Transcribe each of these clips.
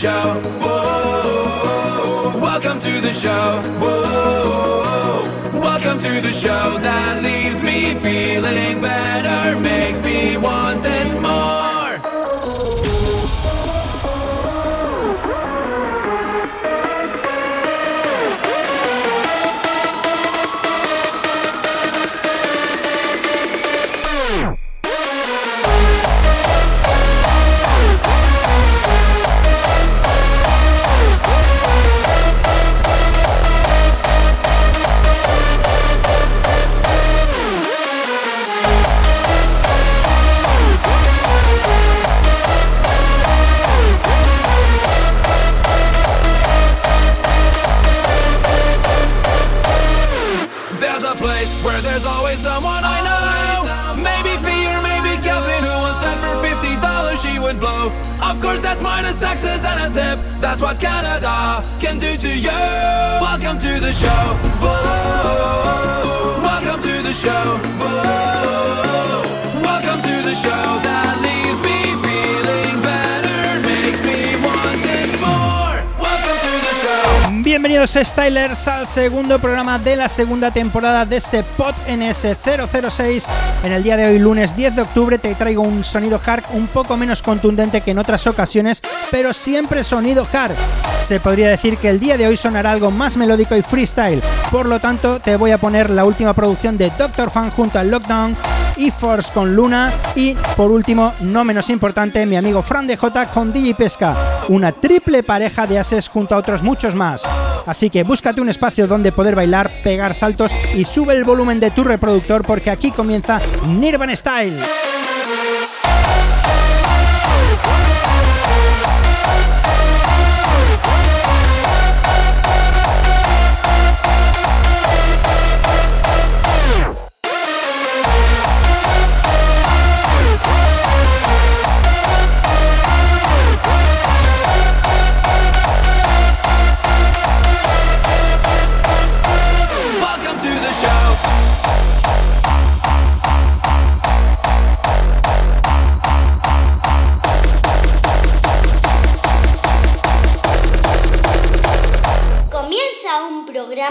Show. Whoa. Welcome to the show. Whoa. Welcome to the show that leaves me feeling Bienvenidos Stylers al segundo programa de la segunda temporada de este Pod NS006. En el día de hoy, lunes 10 de octubre, te traigo un sonido hard un poco menos contundente que en otras ocasiones, pero siempre sonido hard. Se podría decir que el día de hoy sonará algo más melódico y freestyle. Por lo tanto, te voy a poner la última producción de Doctor Fan junto al Lockdown y Force con Luna y por último, no menos importante, mi amigo Fran DJ con DJ Pesca, una triple pareja de ases junto a otros muchos más. Así que búscate un espacio donde poder bailar, pegar saltos y sube el volumen de tu reproductor porque aquí comienza Nirvana Style.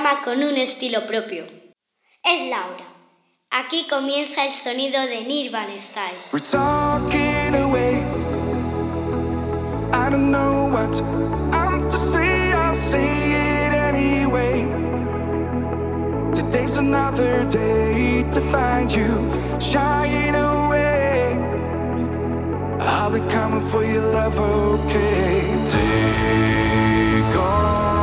Programa con un estilo propio. Es Laura. Aquí comienza el sonido de Nirvana Style. We're talking away. I don't know what I'm to say. I'll say it anyway. Today's another day to find you shying away. I'll be coming for your love, okay? Take on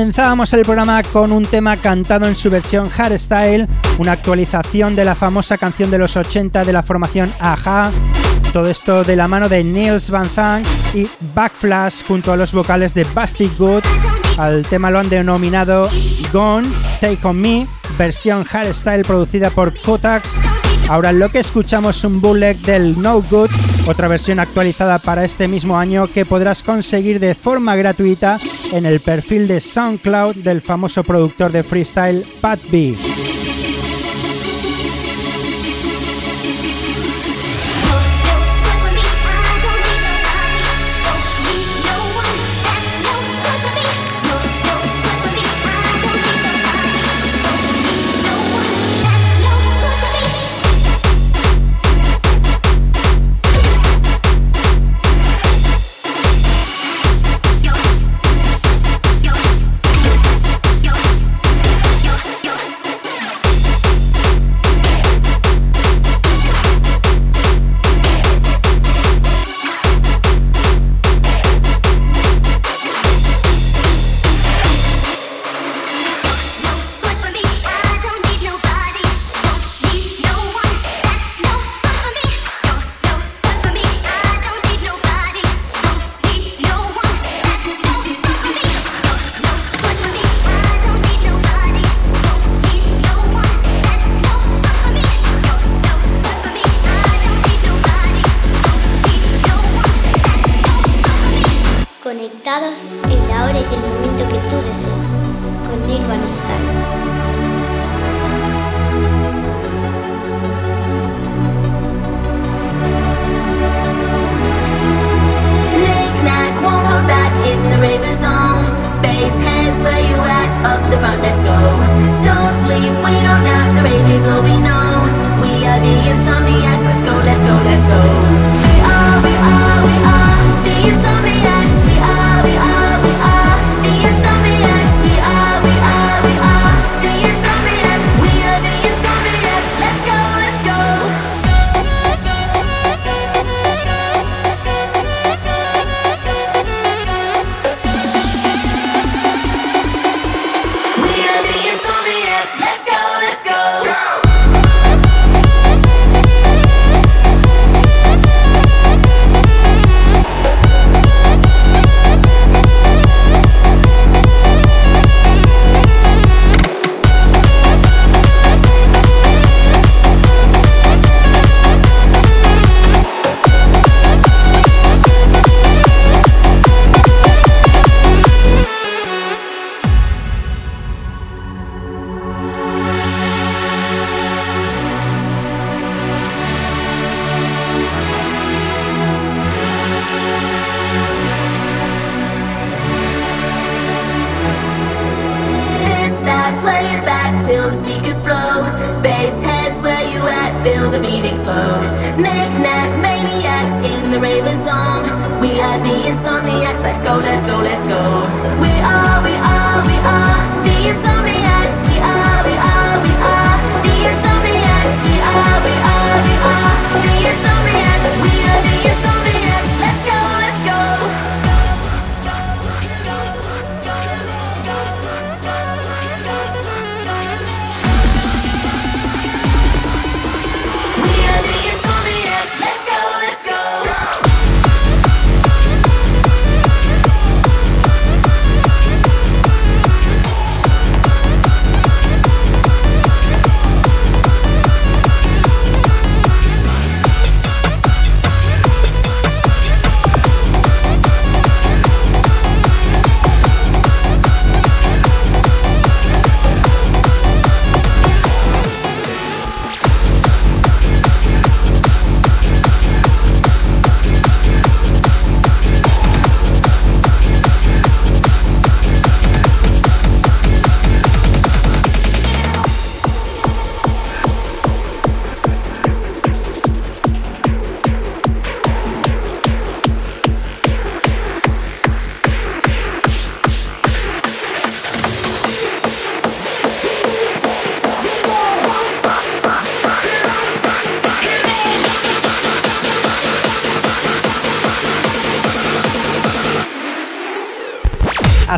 Comenzábamos el programa con un tema cantado en su versión hardstyle, una actualización de la famosa canción de los 80 de la formación Aja. Todo esto de la mano de Niels Van Zandt y Backflash junto a los vocales de Basti Good. Al tema lo han denominado Gone, Take On Me, versión hardstyle producida por Kotax. Ahora lo que escuchamos es un bootleg del No Good, otra versión actualizada para este mismo año que podrás conseguir de forma gratuita en el perfil de SoundCloud del famoso productor de freestyle Pat B.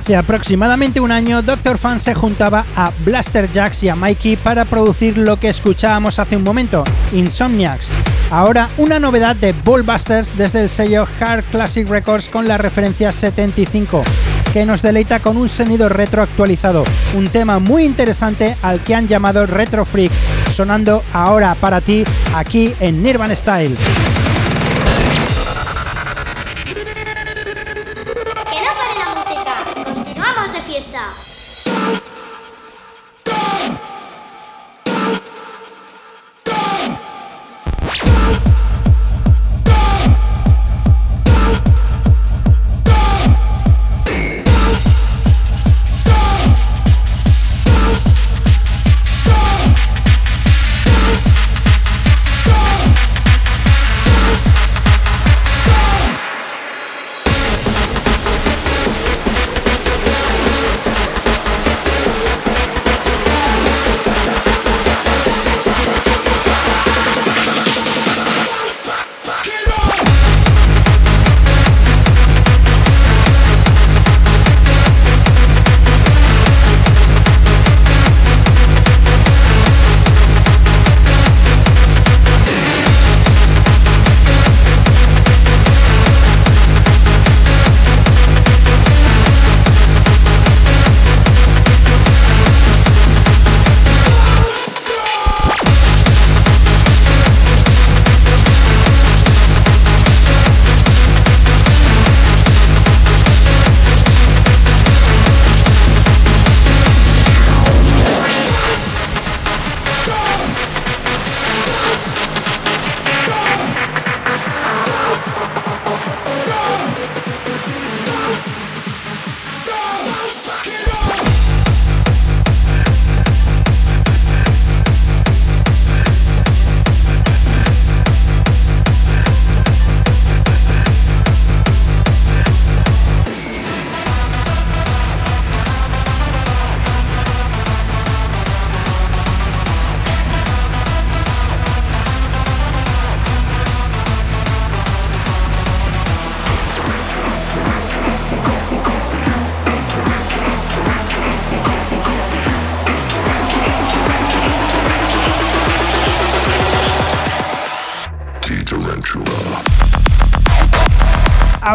Hace aproximadamente un año, Dr. Fan se juntaba a Blaster Jacks y a Mikey para producir lo que escuchábamos hace un momento, Insomniacs. Ahora, una novedad de Bullbusters desde el sello Hard Classic Records con la referencia 75, que nos deleita con un sonido retro actualizado, un tema muy interesante al que han llamado Retro Freak, sonando ahora para ti aquí en Nirvana Style.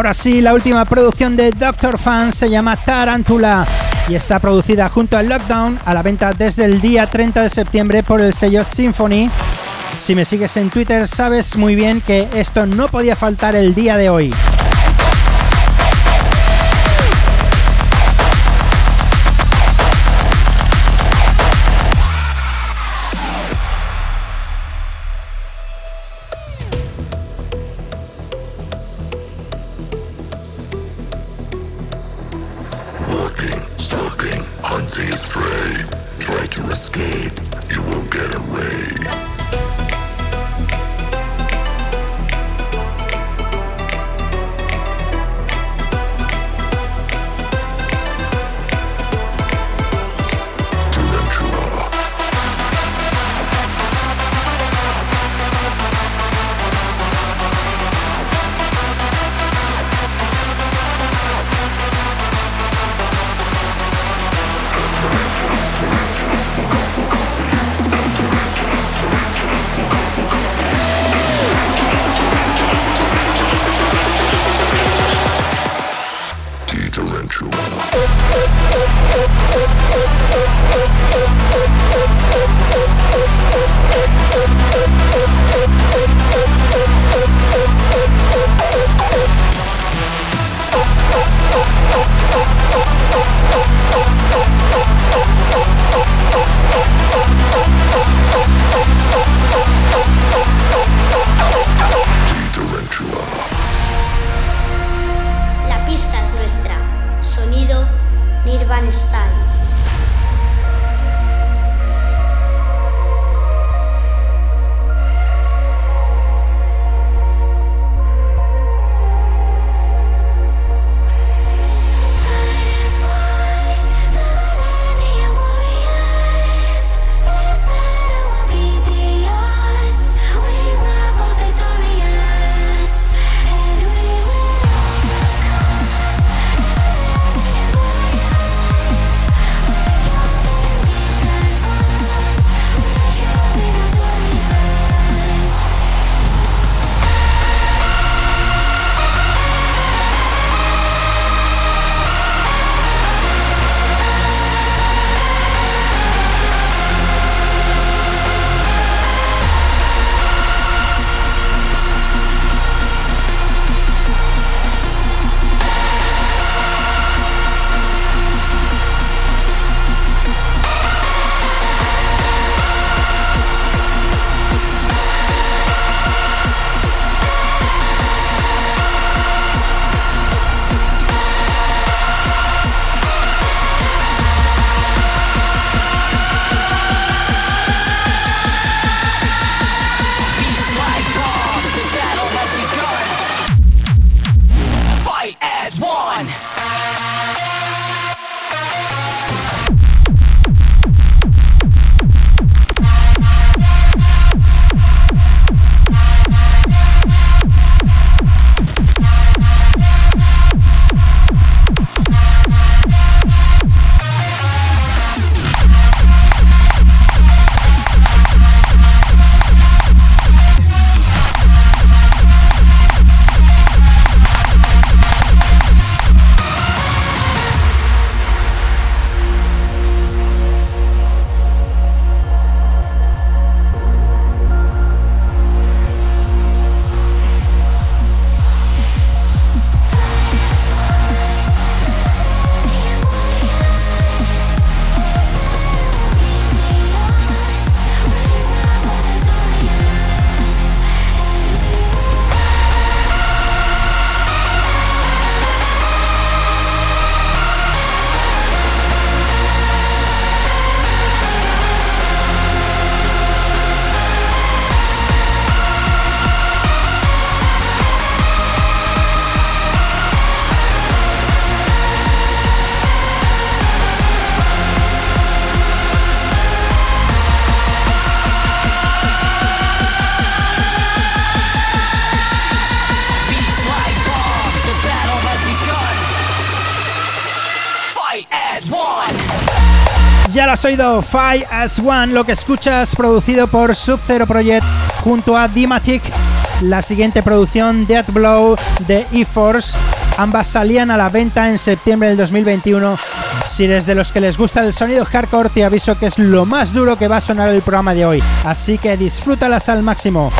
Ahora sí, la última producción de Doctor Fan se llama Tarantula y está producida junto a Lockdown a la venta desde el día 30 de septiembre por el sello Symphony. Si me sigues en Twitter sabes muy bien que esto no podía faltar el día de hoy. Oído, Five as One, lo que escuchas producido por Sub-Zero Project junto a Dimatic. La siguiente producción, Death Blow de E-Force. Ambas salían a la venta en septiembre del 2021. Si eres de los que les gusta el sonido hardcore, te aviso que es lo más duro que va a sonar el programa de hoy. Así que disfrútalas al máximo.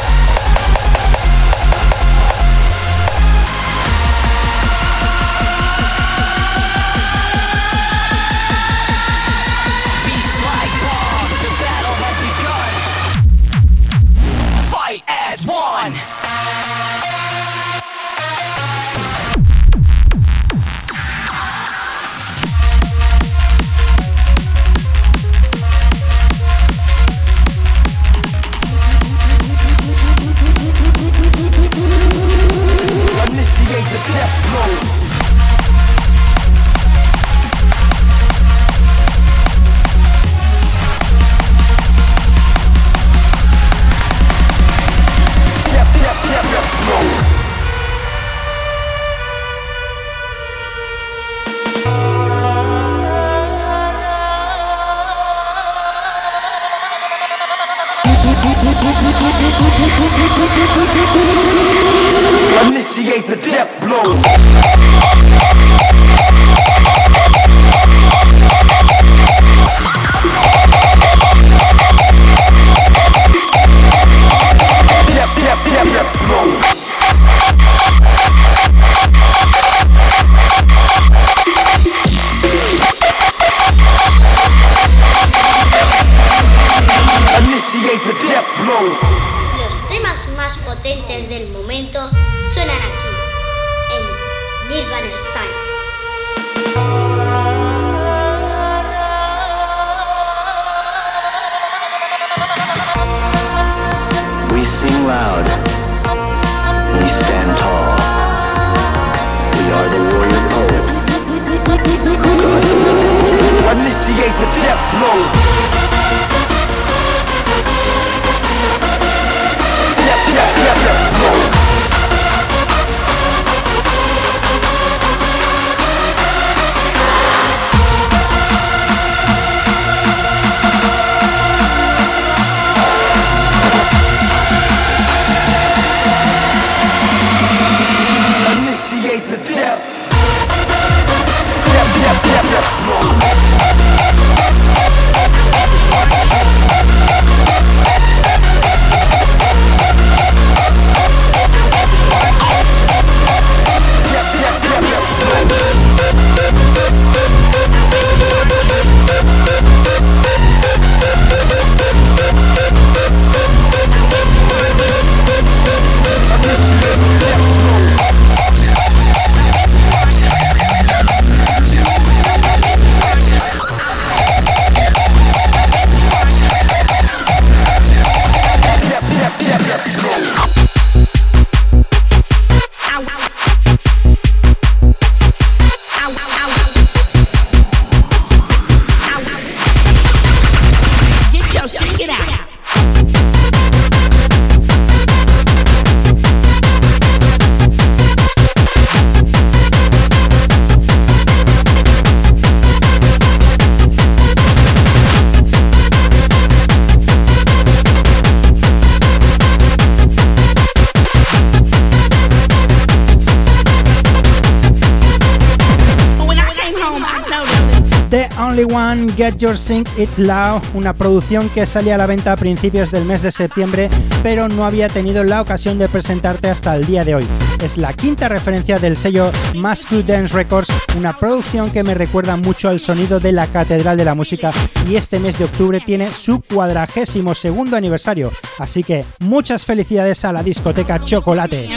Get Your Sing It Loud, una producción que salía a la venta a principios del mes de septiembre, pero no había tenido la ocasión de presentarte hasta el día de hoy. Es la quinta referencia del sello Mascu Dance Records, una producción que me recuerda mucho al sonido de la Catedral de la Música y este mes de octubre tiene su cuadragésimo segundo aniversario. Así que muchas felicidades a la discoteca Chocolate.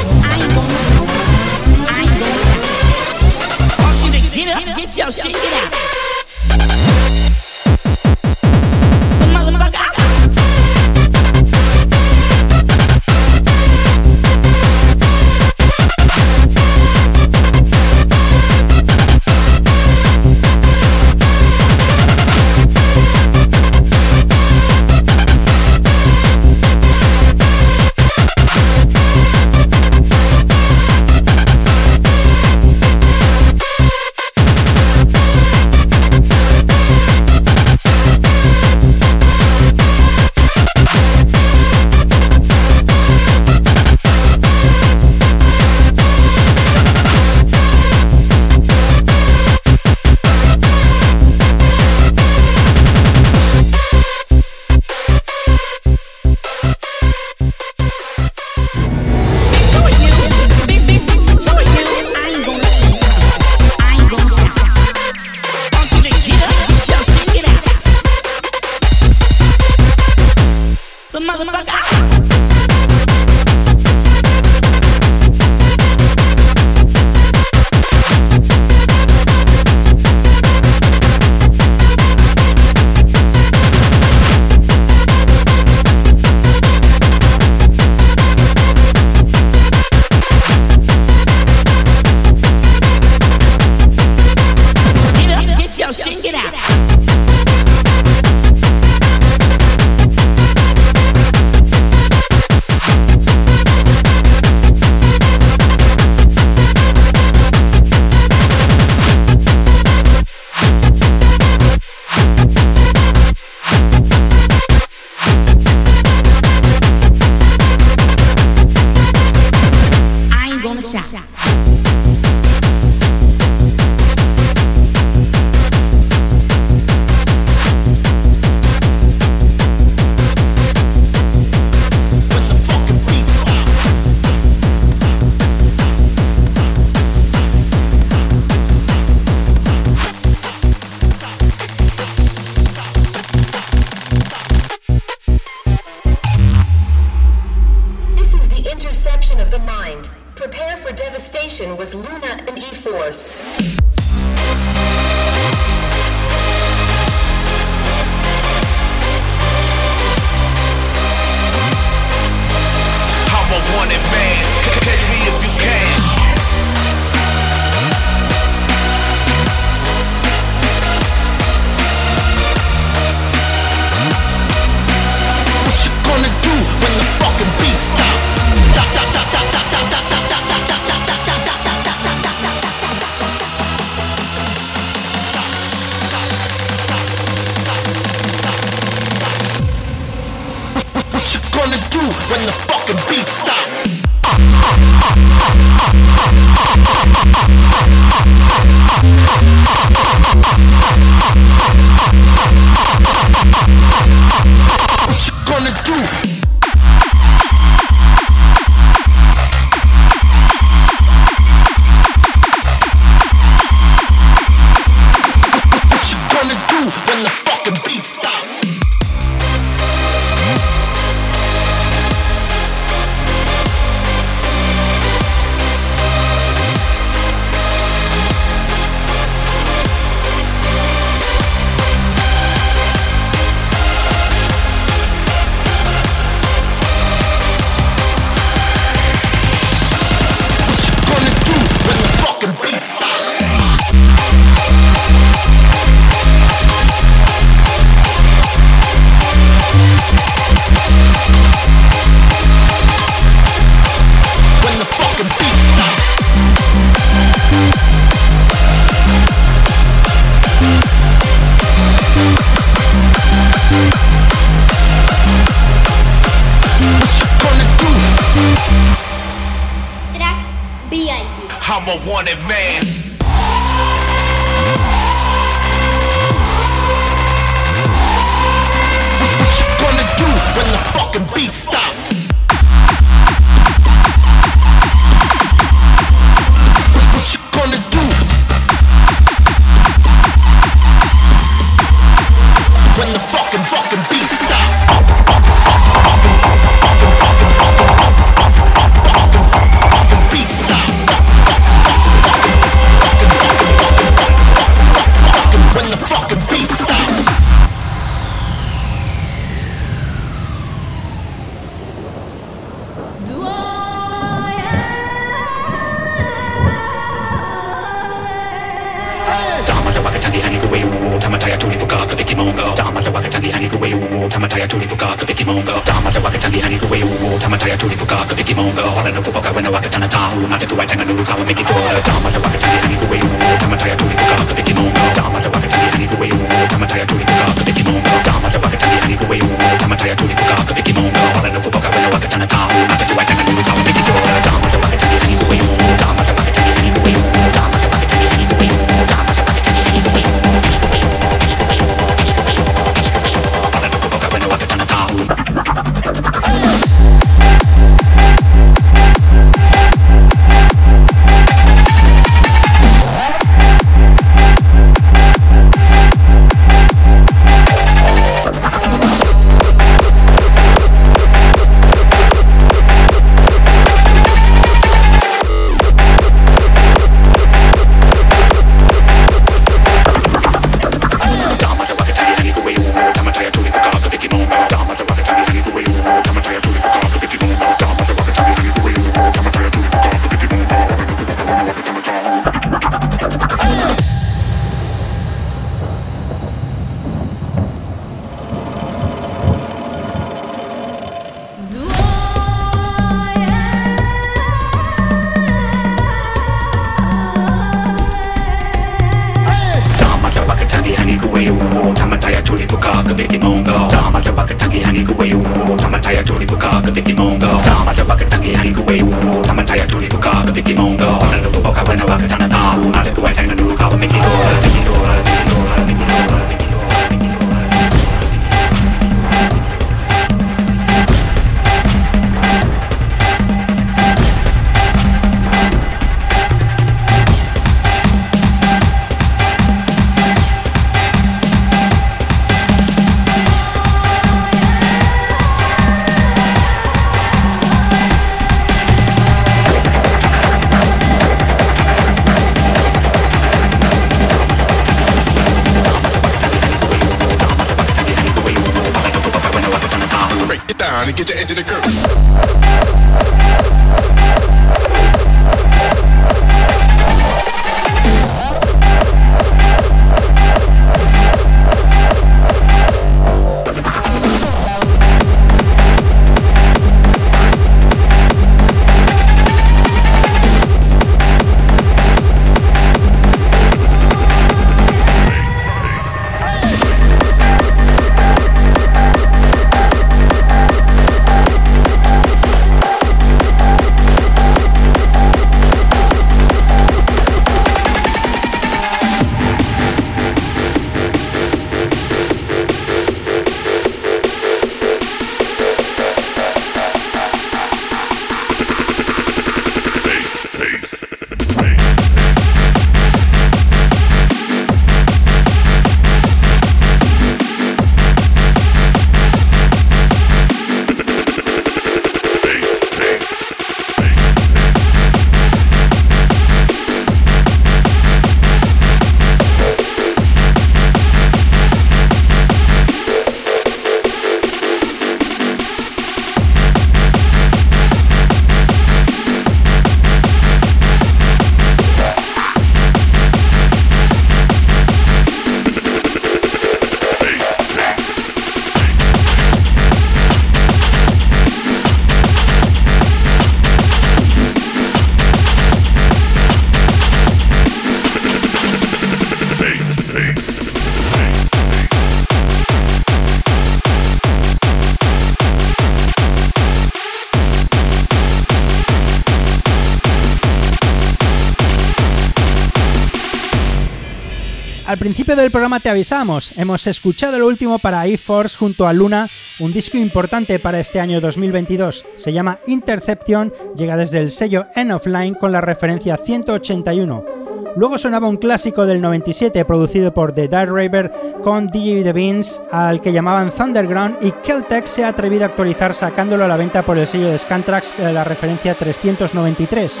Principio del programa te avisamos, hemos escuchado lo último para E-Force junto a Luna, un disco importante para este año 2022. Se llama Interception, llega desde el sello End of Line con la referencia 181. Luego sonaba un clásico del 97 producido por The Dark Raver con DJ The Beans, al que llamaban Thunderground, y Keltec se ha atrevido a actualizar sacándolo a la venta por el sello de Scantrax de la referencia 393.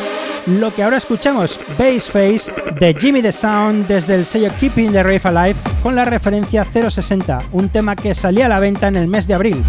Lo que ahora escuchamos, Bass Face de Jimmy the Sound desde el sello Keeping the Rave Alive con la referencia 060, un tema que salía a la venta en el mes de abril.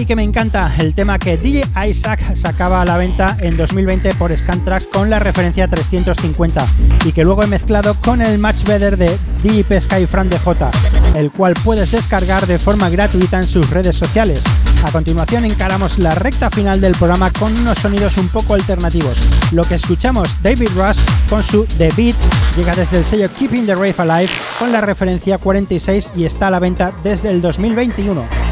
Y que me encanta, el tema que DJ Isaac sacaba a la venta en 2020 por Scantrax con la referencia 350 y que luego he mezclado con el Match Better de DJ Pesca y Fran DJ, el cual puedes descargar de forma gratuita en sus redes sociales. A continuación encaramos la recta final del programa con unos sonidos un poco alternativos. Lo que escuchamos David Rush con su The Beat llega desde el sello Keeping the Rave Alive con la referencia 46 y está a la venta desde el 2021.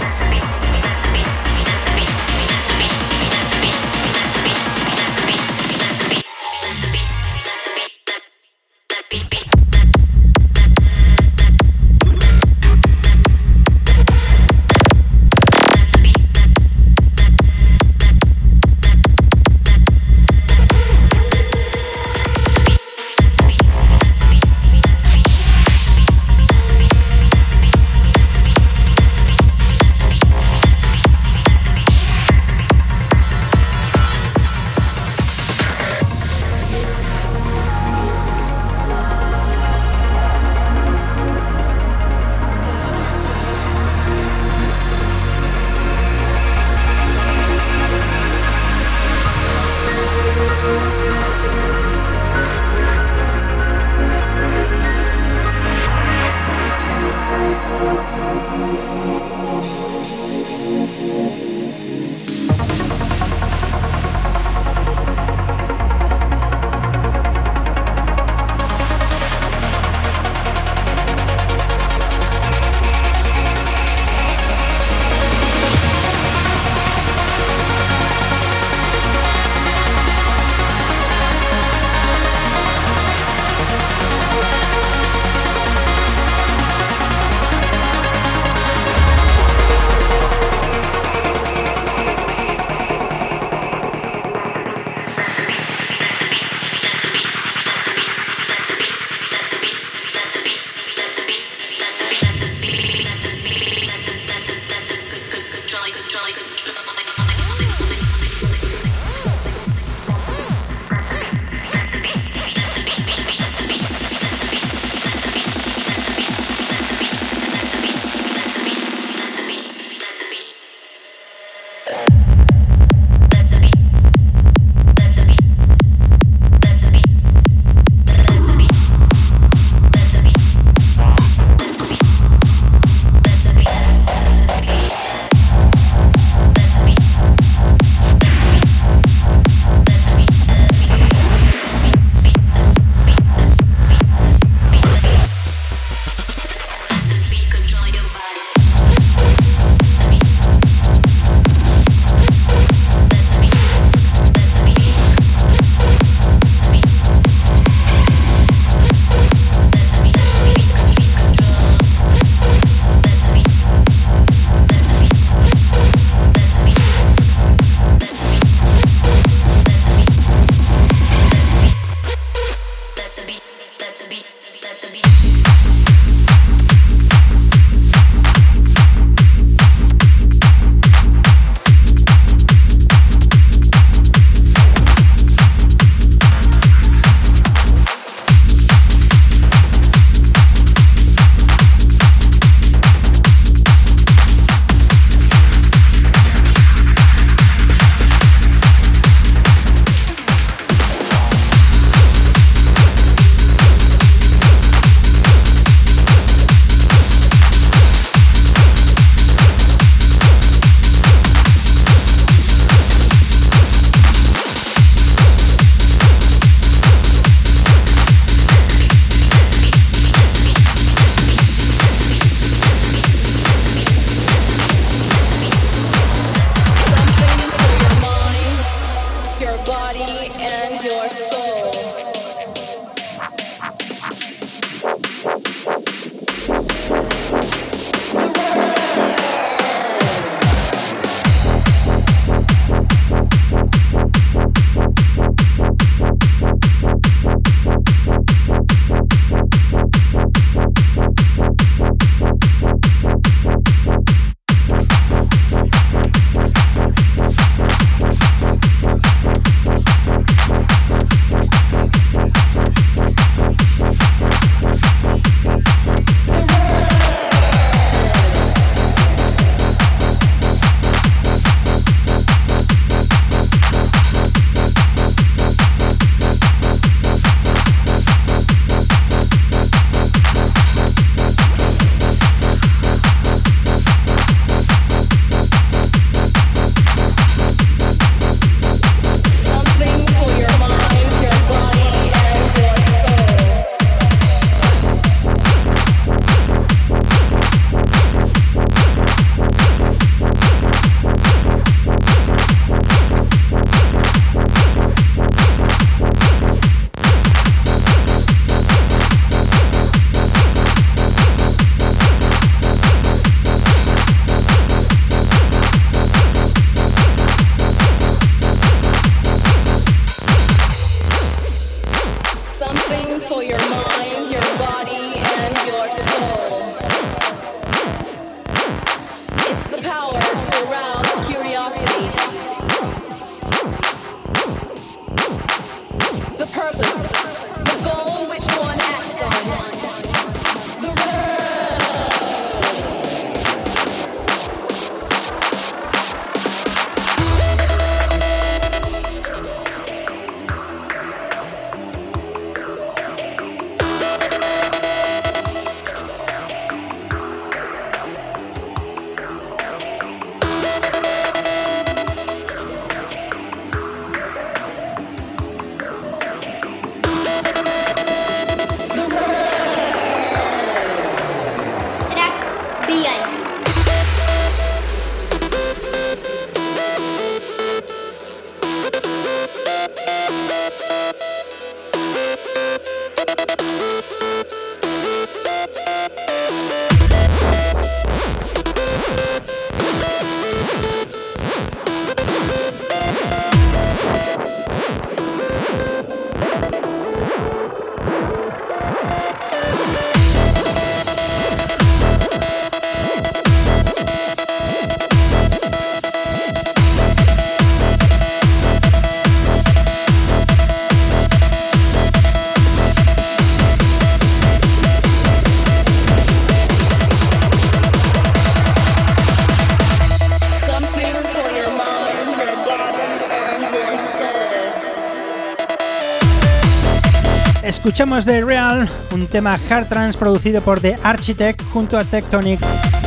Escuchamos The Real, un tema hard trance producido por The Architect junto a Tectonic,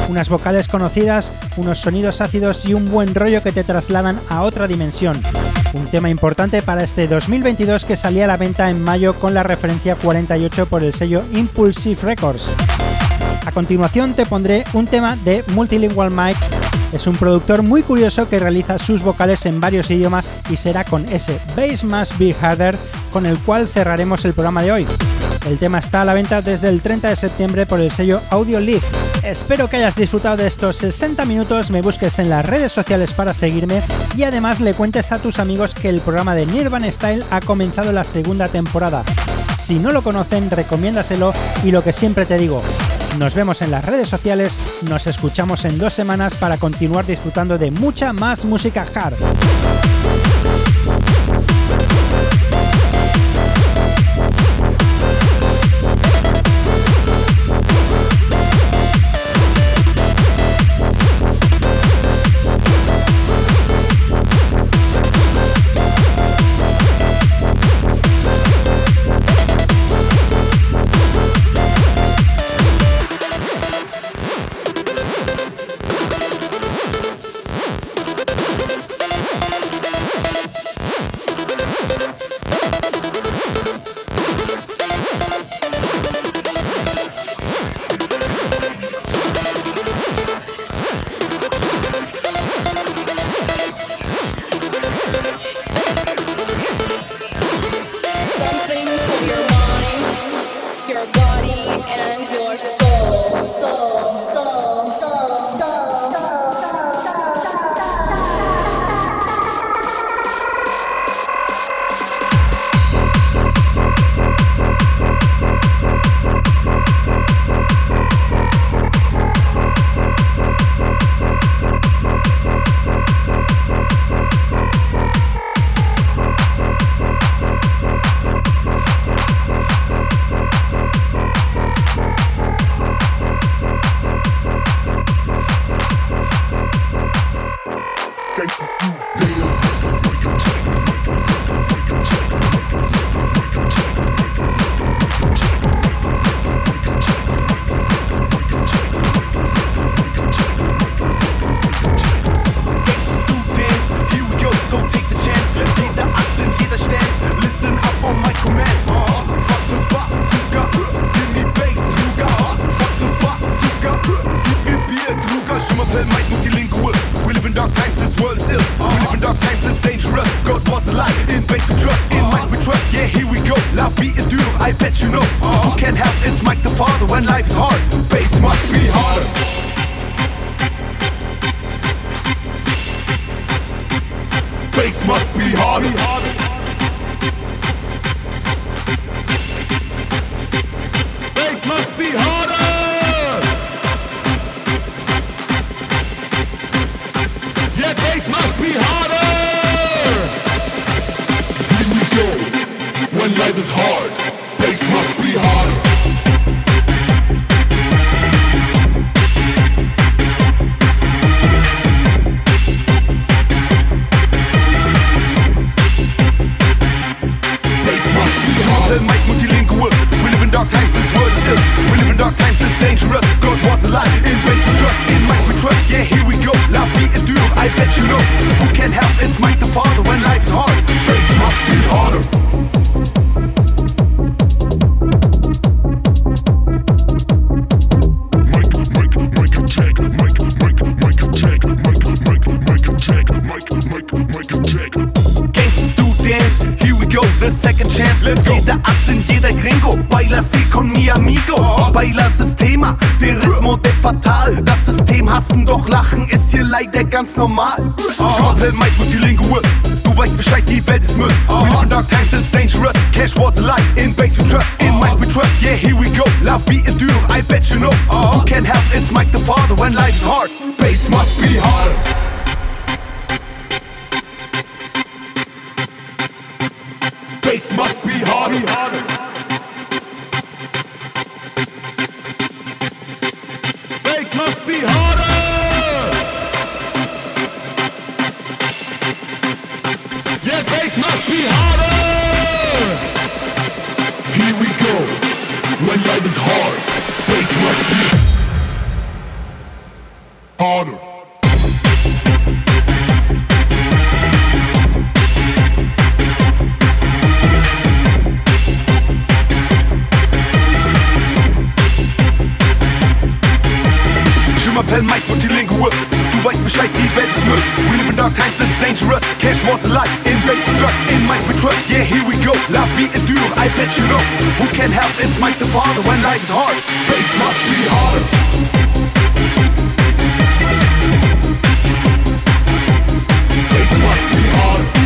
unas vocales conocidas, unos sonidos ácidos y un buen rollo que te trasladan a otra dimensión. Un tema importante para este 2022 que salía a la venta en mayo con la referencia 48 por el sello Impulsive Records. A continuación te pondré un tema de Multilingual Mike. Es un productor muy curioso que realiza sus vocales en varios idiomas y será con ese Bass Must Be Harder con el cual cerraremos el programa de hoy. El tema está a la venta desde el 30 de septiembre por el sello Audio Leaf. Espero que hayas disfrutado de estos 60 minutos, me busques en las redes sociales para seguirme y además le cuentes a tus amigos que el programa de Nirvana Style ha comenzado la segunda temporada. Si no lo conocen, recomiéndaselo y lo que siempre te digo, nos vemos en las redes sociales, nos escuchamos en dos semanas para continuar disfrutando de mucha más música hard. Multilingual. Du weißt Bescheid, die Welt ist Müll. We live in dark times, it's dangerous. Cash was a lie, in base we trust. In Mike we trust, yeah, here we go. La vie est dure, I bet you know. Who can help? It's Mike the father when life's hard. Bass must be harder. Bass must be harder. Bass must be harder. Must be harder. Here we go. When life is hard. Bass must be harder. Je m'appelle Mike und you white for shite, die Welt ist Müll. We live in dark times, it's dangerous. Cash was a lie, invest trust, in Mike we trust. Yeah, here we go. Love be in Dürr, I bet you know. Who can help? It's Mike the father when life is hard. Bass must be hard. Bass must be hard.